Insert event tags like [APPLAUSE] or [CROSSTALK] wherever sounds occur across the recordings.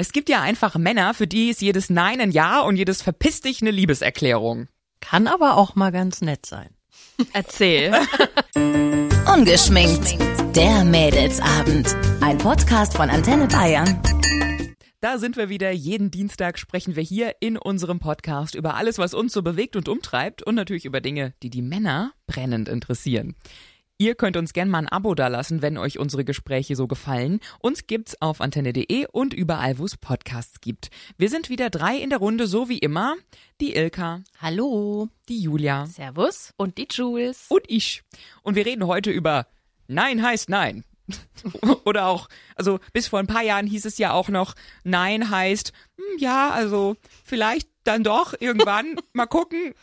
Es gibt ja einfach Männer, für die ist jedes Nein ein Ja und jedes Verpiss dich eine Liebeserklärung. Kann aber auch mal ganz nett sein. [LAUGHS] Erzähl. [LAUGHS] Ungeschminkt. Der Mädelsabend. Ein Podcast von Antenne Bayern. Da sind wir wieder. Jeden Dienstag sprechen wir hier in unserem Podcast über alles, was uns so bewegt und umtreibt und natürlich über Dinge, die die Männer brennend interessieren. Ihr könnt uns gerne mal ein Abo dalassen, wenn euch unsere Gespräche so gefallen. Uns gibt's auf antenne.de und überall, wo es Podcasts gibt. Wir sind wieder drei in der Runde, so wie immer. Die Ilka, Hallo. die Julia Servus. Und die Jules. und ich. Und wir reden heute über Nein heißt Nein. [LAUGHS] Oder auch, also bis vor ein paar Jahren hieß es ja auch noch, Nein heißt, hm, ja, also vielleicht dann doch irgendwann, mal gucken.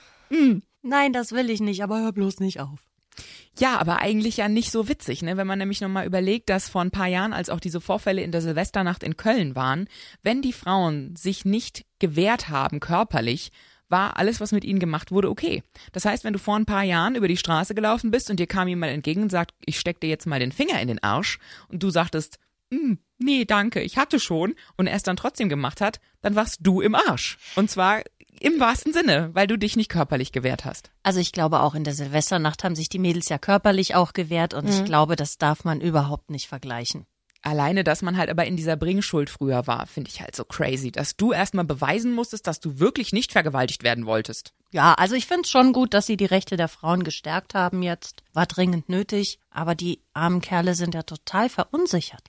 Nein, das will ich nicht, aber hör bloß nicht auf. Ja, aber eigentlich ja nicht so witzig, ne? Wenn man nämlich nochmal überlegt, dass vor ein paar Jahren, als auch diese Vorfälle in der Silvesternacht in Köln waren, wenn die Frauen sich nicht gewehrt haben körperlich, war alles, was mit ihnen gemacht wurde, okay. Das heißt, wenn du vor ein paar Jahren über die Straße gelaufen bist und dir kam jemand entgegen und sagt, ich steck dir jetzt mal den Finger in den Arsch und du sagtest, "Hm, nee, danke, ich hatte schon und er es dann trotzdem gemacht hat, dann warst du im Arsch. Und zwar im wahrsten Sinne, weil du dich nicht körperlich gewehrt hast. Also ich glaube, auch in der Silvesternacht haben sich die Mädels ja körperlich auch gewehrt und ich glaube, das darf man überhaupt nicht vergleichen. Alleine, dass man halt aber in dieser Bringschuld früher war, finde ich halt so crazy, dass du erstmal beweisen musstest, dass du wirklich nicht vergewaltigt werden wolltest. Ja, also ich finde es schon gut, dass sie die Rechte der Frauen gestärkt haben jetzt. War dringend nötig, aber die armen Kerle sind ja total verunsichert.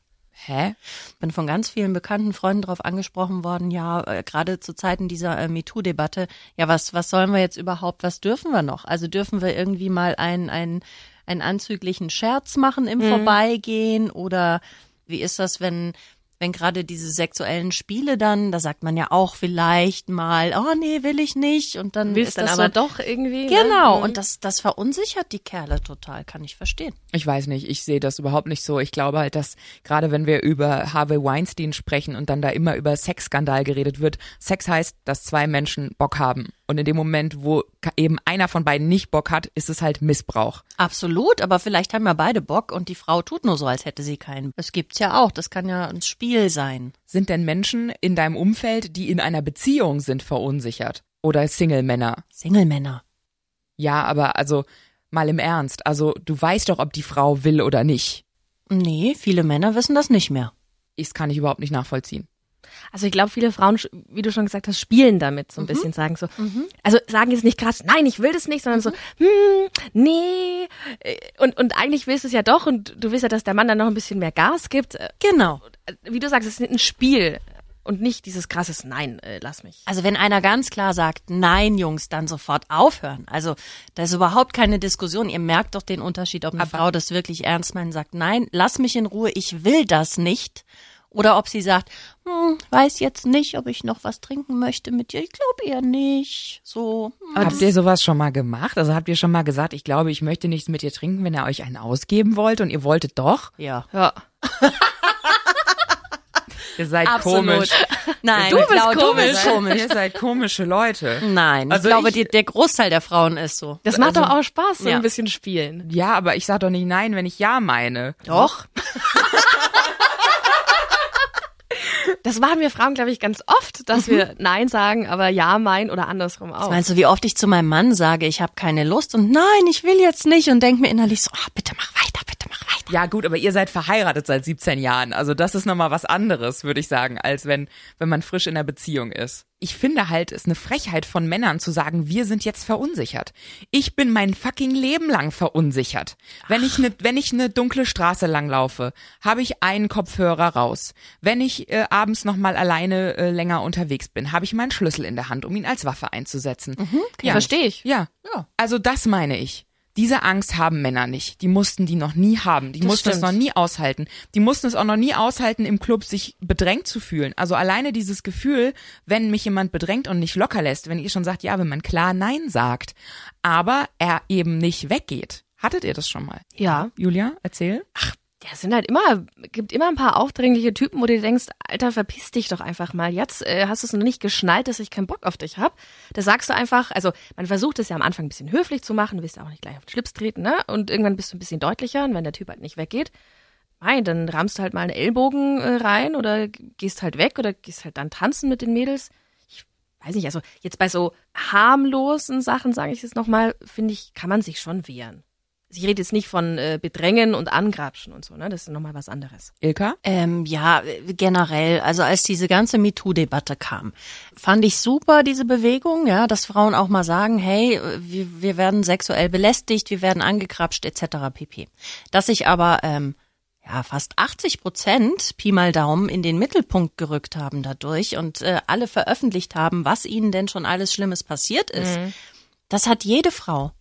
Hä? Bin von ganz vielen bekannten Freunden darauf angesprochen worden, ja, äh, gerade zu Zeiten dieser äh, MeToo-Debatte, ja, was, was sollen wir jetzt überhaupt, was dürfen wir noch? Also dürfen wir irgendwie mal einen, einen, einen anzüglichen Scherz machen im Vorbeigehen oder wie ist das, wenn, wenn gerade diese sexuellen Spiele dann, da sagt man ja auch vielleicht mal, oh nee, will ich nicht und dann Willst ist dann das aber so, doch irgendwie. Genau, Ne? und das, das verunsichert die Kerle total, kann ich verstehen. Ich weiß nicht, ich sehe das überhaupt nicht so. Ich glaube halt, dass gerade wenn wir über Harvey Weinstein sprechen und dann da immer über Sexskandal geredet wird, Sex heißt, dass zwei Menschen Bock haben. Und in dem Moment, wo eben einer von beiden nicht Bock hat, ist es halt Missbrauch. Absolut, aber vielleicht haben ja beide Bock und die Frau tut nur so, als hätte sie keinen. Das gibt's ja auch, das kann ja ein Spiel sein. Sind denn Menschen in deinem Umfeld, die in einer Beziehung sind, verunsichert? Oder Single-Männer? Single-Männer. Ja, aber also mal im Ernst. Also du weißt doch, ob die Frau will oder nicht. Nee, viele Männer wissen das nicht mehr. Das kann ich überhaupt nicht nachvollziehen. Also ich glaube, viele Frauen, wie du schon gesagt hast, spielen damit so ein bisschen, sagen so, also sagen jetzt nicht krass, nein, ich will das nicht, sondern so, hm, nee, äh, und, und eigentlich willst du es ja doch und du willst ja, dass der Mann dann noch ein bisschen mehr Gas gibt. Äh, Genau. Wie du sagst, es ist ein Spiel und nicht dieses krasses Nein, äh, lass mich. Also wenn einer ganz klar sagt, nein, Jungs, dann sofort aufhören. Also da ist überhaupt keine Diskussion. Ihr merkt doch den Unterschied, ob eine Aber- Frau das wirklich ernst meint und sagt, nein, lass mich in Ruhe, ich will das nicht. Oder ob sie sagt, hm, weiß jetzt nicht, ob ich noch was trinken möchte mit dir. Ich glaube eher nicht. So. hm. Habt ihr sowas schon mal gemacht? Also habt ihr schon mal gesagt, ich glaube, ich möchte nichts mit dir trinken, wenn er euch einen ausgeben wollte und ihr wolltet doch? Ja. Ja. [LAUGHS] Ihr seid Absolut. komisch. Nein, Du ich bist glaube, komisch. Du bist komisch. Ihr seid komische Leute. Nein, Also ich glaube, ich- die, der Großteil der Frauen ist so. Das macht doch auch Spaß, so ja. ein bisschen spielen. Ja, aber ich sag doch nicht nein, wenn ich ja meine. Doch. [LAUGHS] Das machen wir Frauen, glaube ich, ganz oft, dass wir Nein sagen, aber Ja meinen oder andersrum auch. Meinst du, wie oft ich zu meinem Mann sage, ich habe keine Lust und nein, ich will jetzt nicht und denke mir innerlich so, ah, bitte mach weiter. Ja, gut, aber ihr seid verheiratet seit 17 Jahren. Also das ist nochmal was anderes, würde ich sagen, als wenn, wenn man frisch in einer Beziehung ist. Ich finde halt, es ist eine Frechheit von Männern zu sagen, wir sind jetzt verunsichert. Ich bin mein fucking Leben lang verunsichert. Wenn ich ne, wenn ich eine dunkle Straße langlaufe, habe ich einen Kopfhörer raus. Wenn ich äh, abends noch mal alleine äh, länger unterwegs bin, habe ich meinen Schlüssel in der Hand, um ihn als Waffe einzusetzen. ja, verstehe ich. Ja. Ja. Also das meine ich. Diese Angst haben Männer nicht. Die mussten die noch nie haben. Die mussten es stimmt. noch nie aushalten. Die mussten es auch noch nie aushalten, im Club sich bedrängt zu fühlen. Also alleine dieses Gefühl, wenn mich jemand bedrängt und nicht locker lässt, wenn ihr schon sagt, ja, wenn man klar Nein sagt, aber er eben nicht weggeht. Hattet ihr das schon mal? Ja. Julia, erzähl. Ja, es sind halt immer, gibt immer ein paar aufdringliche Typen, wo du denkst, Alter, verpiss dich doch einfach mal. Jetzt äh, hast du es noch nicht geschnallt, dass ich keinen Bock auf dich hab. Da sagst du einfach, also man versucht es ja am Anfang ein bisschen höflich zu machen, willst auch nicht gleich auf den Schlips treten, ne? Und irgendwann bist du ein bisschen deutlicher und wenn der Typ halt nicht weggeht, Nein, dann rammst du halt mal einen Ellbogen äh, rein oder gehst halt weg oder gehst halt dann tanzen mit den Mädels. Ich weiß nicht, also jetzt bei so harmlosen Sachen, sage ich es nochmal, finde ich, kann man sich schon wehren. Ich rede jetzt nicht von äh, Bedrängen und Angrapschen und so, ne? Das ist nochmal was anderes. Ilka? Ähm, ja, generell, also als diese ganze MeToo-Debatte kam, fand ich super diese Bewegung, ja, dass Frauen auch mal sagen, hey, wir, wir werden sexuell belästigt, wir werden angekrapscht etc. pp. Dass sich aber ähm, ja fast 80 Prozent Pi mal Daumen in den Mittelpunkt gerückt haben dadurch und äh, alle veröffentlicht haben, was ihnen denn schon alles Schlimmes passiert ist. Das hat jede Frau.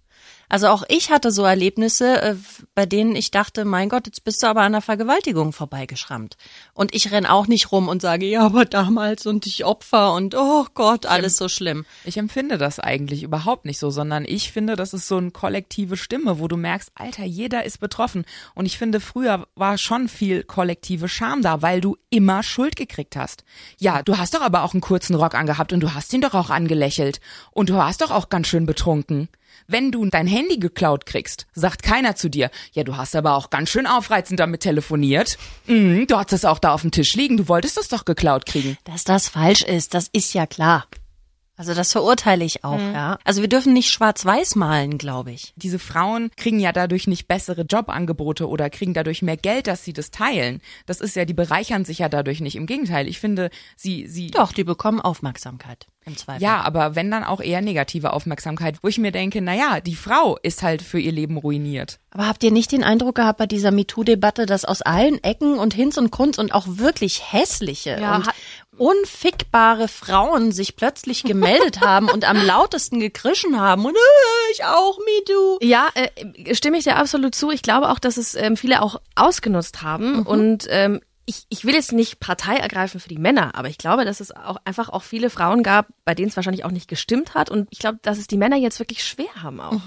Also auch ich hatte so Erlebnisse, äh, bei denen ich dachte, mein Gott, jetzt bist du aber an einer Vergewaltigung vorbeigeschrammt. Und ich renn auch nicht rum und sage, ja, aber damals und ich Opfer und oh Gott, alles so schlimm. Ich empfinde das eigentlich überhaupt nicht so, sondern ich finde, das ist so eine kollektive Stimme, wo du merkst, Alter, jeder ist betroffen. Und ich finde, früher war schon viel kollektive Scham da, weil du immer Schuld gekriegt hast. Ja, du hast doch aber auch einen kurzen Rock angehabt und du hast ihn doch auch angelächelt. Und du warst doch auch ganz schön betrunken. Wenn du dein Handy geklaut kriegst, sagt keiner zu dir, ja, du hast aber auch ganz schön aufreizend damit telefoniert. Mhm, du hattest es auch da auf dem Tisch liegen, du wolltest es doch geklaut kriegen. Dass das falsch ist, das ist ja klar. Also das verurteile ich auch, ja. Also wir dürfen nicht schwarz-weiß malen, glaube ich. diese Frauen kriegen ja dadurch nicht bessere Jobangebote oder kriegen dadurch mehr Geld, dass sie das teilen. Das ist ja, die bereichern sich ja dadurch nicht. Im Gegenteil, ich finde, sie, sie. Doch, die bekommen Aufmerksamkeit im Zweifel. Ja, aber wenn dann auch eher negative Aufmerksamkeit, wo ich mir denke, na ja, die Frau ist halt für ihr Leben ruiniert. Aber habt ihr nicht den Eindruck gehabt bei dieser MeToo-Debatte, dass aus allen Ecken und Hinz und Kunz und auch wirklich hässliche Ja, und unfickbare Frauen sich plötzlich gemeldet [LAUGHS] haben und am lautesten gekrischen haben und äh, ich auch MeToo. Ja, äh, stimme ich dir absolut zu. Ich glaube auch, dass es ähm, viele auch ausgenutzt haben. Und ähm, ich, ich will jetzt nicht Partei ergreifen für die Männer, aber ich glaube, dass es auch einfach auch viele Frauen gab, bei denen es wahrscheinlich auch nicht gestimmt hat. Und ich glaube, dass es die Männer jetzt wirklich schwer haben auch.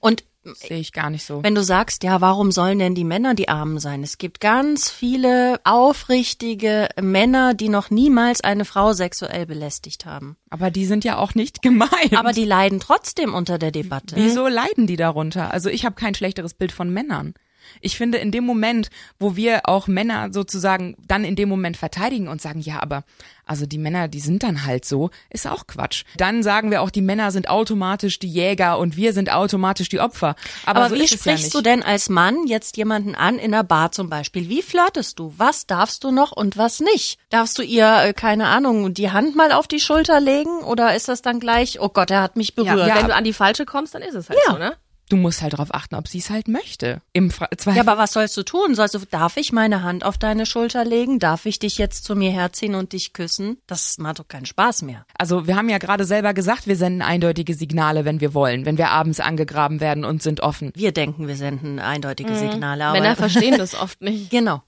Und Sehe ich gar nicht so. Wenn du sagst, ja, warum sollen denn die Männer die Armen sein? Es gibt ganz viele aufrichtige Männer, die noch niemals eine Frau sexuell belästigt haben. Aber die sind ja auch nicht [LAUGHS] gemein. Aber die leiden trotzdem unter der Debatte. Wieso leiden die darunter? Also ich habe kein schlechteres Bild von Männern. Ich finde, in dem Moment, wo wir auch Männer sozusagen dann in dem Moment verteidigen und sagen, ja, aber also die Männer, die sind dann halt so, ist auch Quatsch. Dann sagen wir auch, die Männer sind automatisch die Jäger und wir sind automatisch die Opfer. Aber, Aber so wie ist es ja sprichst nicht. du denn als Mann jetzt jemanden an in einer Bar zum Beispiel? Wie flirtest du? Was darfst du noch und was nicht? Darfst du ihr, äh, keine Ahnung, die Hand mal auf die Schulter legen oder ist das dann gleich, oh Gott, er hat mich Ja, berührt? wenn du an die falsche kommst, dann ist es halt Ja. so, ne? Du musst halt darauf achten, ob sie es halt möchte. Im Fra Zweifel. Ja, aber was sollst du tun? Sollst du, darf ich meine Hand auf deine Schulter legen? Darf ich dich jetzt zu mir herziehen und dich küssen? Das macht doch keinen Spaß mehr. Also wir haben ja gerade selber gesagt, wir senden eindeutige Signale, wenn wir wollen, wenn wir abends angegraben werden und sind offen. Wir denken, wir senden eindeutige Signale, aber Männer verstehen [LAUGHS] das oft nicht. Genau.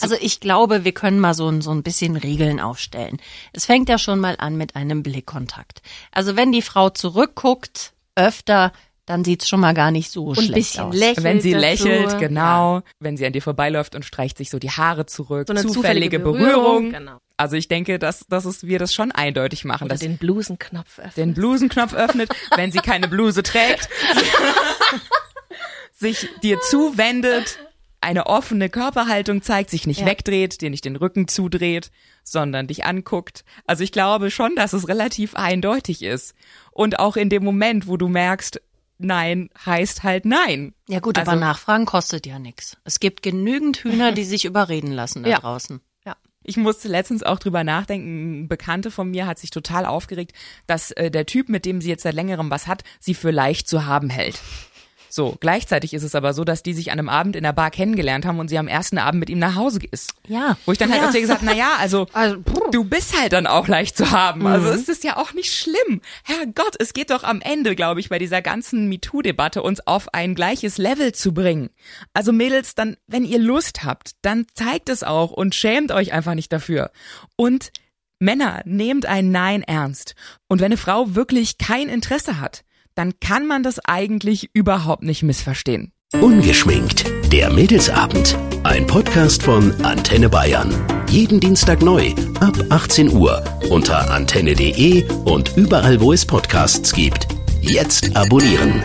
Also ich glaube, wir können mal so, ein- so ein bisschen Regeln aufstellen. Es fängt ja schon mal an mit einem Blickkontakt. Also wenn die Frau zurückguckt, öfter, dann sieht's schon mal gar nicht so Und ein schlecht bisschen aus. lächelt. Wenn sie dazu. lächelt, genau. Wenn sie an dir vorbeiläuft und streicht sich so die Haare zurück. So eine zufällige, zufällige Berührung. Berührung, genau. Also ich denke, dass, dass es, wir das schon eindeutig machen, Oder dass den Blusenknopf öffnen. den Blusenknopf öffnet, [LAUGHS] wenn sie keine Bluse trägt, [LAUGHS] sich dir zuwendet, eine offene Körperhaltung zeigt, sich nicht Ja. wegdreht, dir nicht den Rücken zudreht, sondern dich anguckt. Also ich glaube schon, dass es relativ eindeutig ist. Und auch in dem Moment, wo du merkst, nein heißt halt nein. Ja gut, aber Also- Nachfragen kostet ja nichts. Es gibt genügend Hühner, die sich überreden lassen da Ja. draußen. Ja. Ich musste letztens auch drüber nachdenken. Eine Bekannte von mir hat sich total aufgeregt, dass äh, der Typ, mit dem sie jetzt seit längerem was hat, sie für leicht zu haben hält. So, gleichzeitig ist es aber so, dass die sich an einem Abend in der Bar kennengelernt haben und sie am ersten Abend mit ihm nach Hause ist. Ja. Wo ich dann halt Ja. auch zu ihr gesagt, na ja, also, [LAUGHS] Also, du bist halt dann auch leicht zu haben. Also ist es ja auch nicht schlimm. Herrgott, es geht doch am Ende, glaube ich, bei dieser ganzen MeToo-Debatte uns auf ein gleiches Level zu bringen. Also Mädels, dann, wenn ihr Lust habt, dann zeigt es auch und schämt euch einfach nicht dafür. Und Männer, nehmt ein Nein ernst. Und wenn eine Frau wirklich kein Interesse hat, dann kann man das eigentlich überhaupt nicht missverstehen. Ungeschminkt. Der Mädelsabend. Ein Podcast von Antenne Bayern. Jeden Dienstag neu ab 18 Uhr unter antenne.de und überall, wo es Podcasts gibt. Jetzt abonnieren.